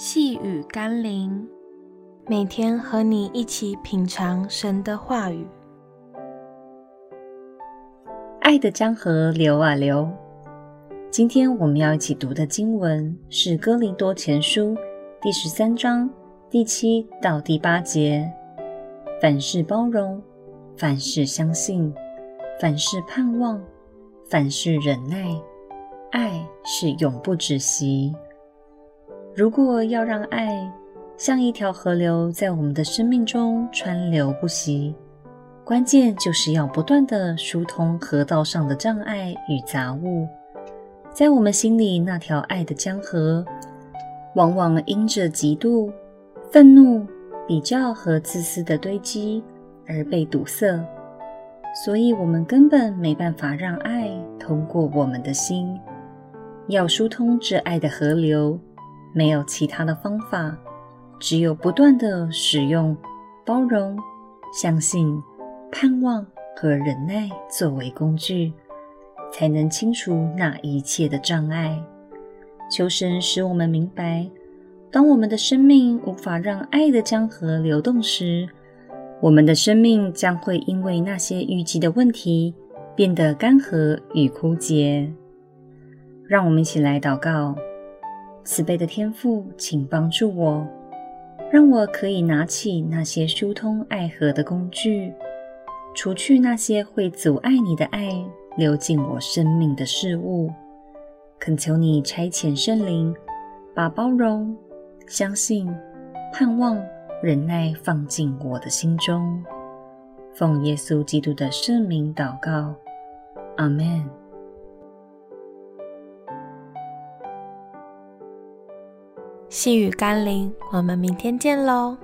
细雨甘霖，每天和你一起品尝神的话语。爱的江河流啊流。今天我们要一起读的经文是《哥林多前书》第十三章第七到第八节。凡事包容，凡事相信，凡事盼望，凡事忍耐。爱是永不止息。如果要让爱像一条河流在我们的生命中川流不息，关键就是要不断的疏通河道上的障碍与杂物。在我们心里那条爱的江河，往往因着嫉妒、愤怒、比较和自私的堆积而被堵塞，所以我们根本没办法让爱通过我们的心。要疏通这爱的河流，没有其他的方法，只有不断地使用包容、相信、盼望和忍耐作为工具，才能清除那一切的障碍。求神使我们明白，当我们的生命无法让爱的江河流动时，我们的生命将会因为那些淤积的问题变得干涸与枯竭。让我们一起来祷告：慈悲的天父，请帮助我，让我可以拿起那些疏通爱河的工具，除去那些会阻碍你的爱流进我生命的事物。恳求你差遣圣灵，把包容、相信、盼望、忍耐放进我的心中。奉耶稣基督的圣名祷告，阿们。细雨甘霖，我们明天见喽。